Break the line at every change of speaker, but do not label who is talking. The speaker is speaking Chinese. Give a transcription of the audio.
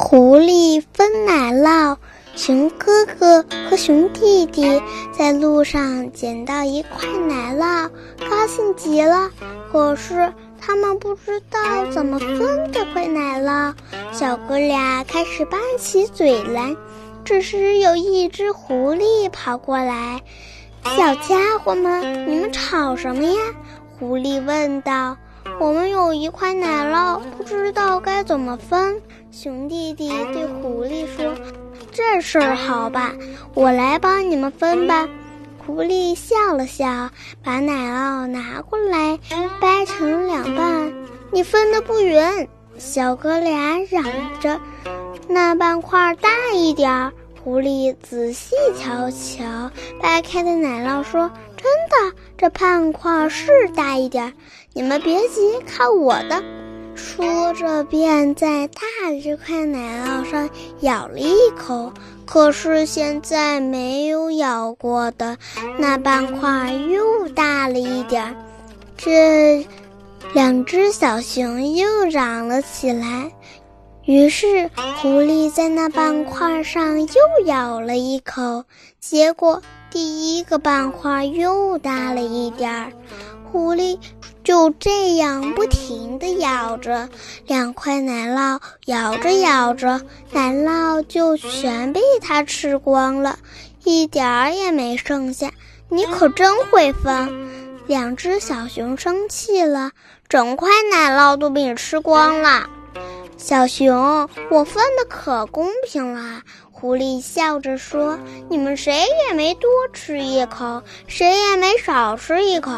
狐狸分奶酪。熊哥哥和熊弟弟在路上捡到一块奶酪，高兴极了。可是他们不知道怎么分这块奶酪。小哥俩开始拌起嘴来。这时，有一只狐狸跑过来：“小家伙们，你们吵什么呀？”狐狸问道。我们有一块奶酪，不知道该怎么分。熊弟弟对狐狸说：“这事儿好办，我来帮你们分吧。”狐狸笑了笑，把奶酪拿过来，掰成两半。你分的不匀，小哥俩嚷着：“那半块大一点儿。”狐狸仔细瞧瞧掰开的奶酪，说：“真的，这半块是大一点儿。你们别急，看我的。”说着，便在大这块奶酪上咬了一口。可是现在没有咬过的那半块又大了一点儿。这两只小熊又嚷了起来。于是，狐狸在那半块上又咬了一口，结果第一个半块又大了一点儿。狐狸就这样不停地咬着两块奶酪，咬着咬着，奶酪就全被它吃光了，一点儿也没剩下。你可真会分！两只小熊生气了，整块奶酪都被你吃光了。小熊，我分的可公平了。狐狸笑着说：“你们谁也没多吃一口，谁也没少吃一口。”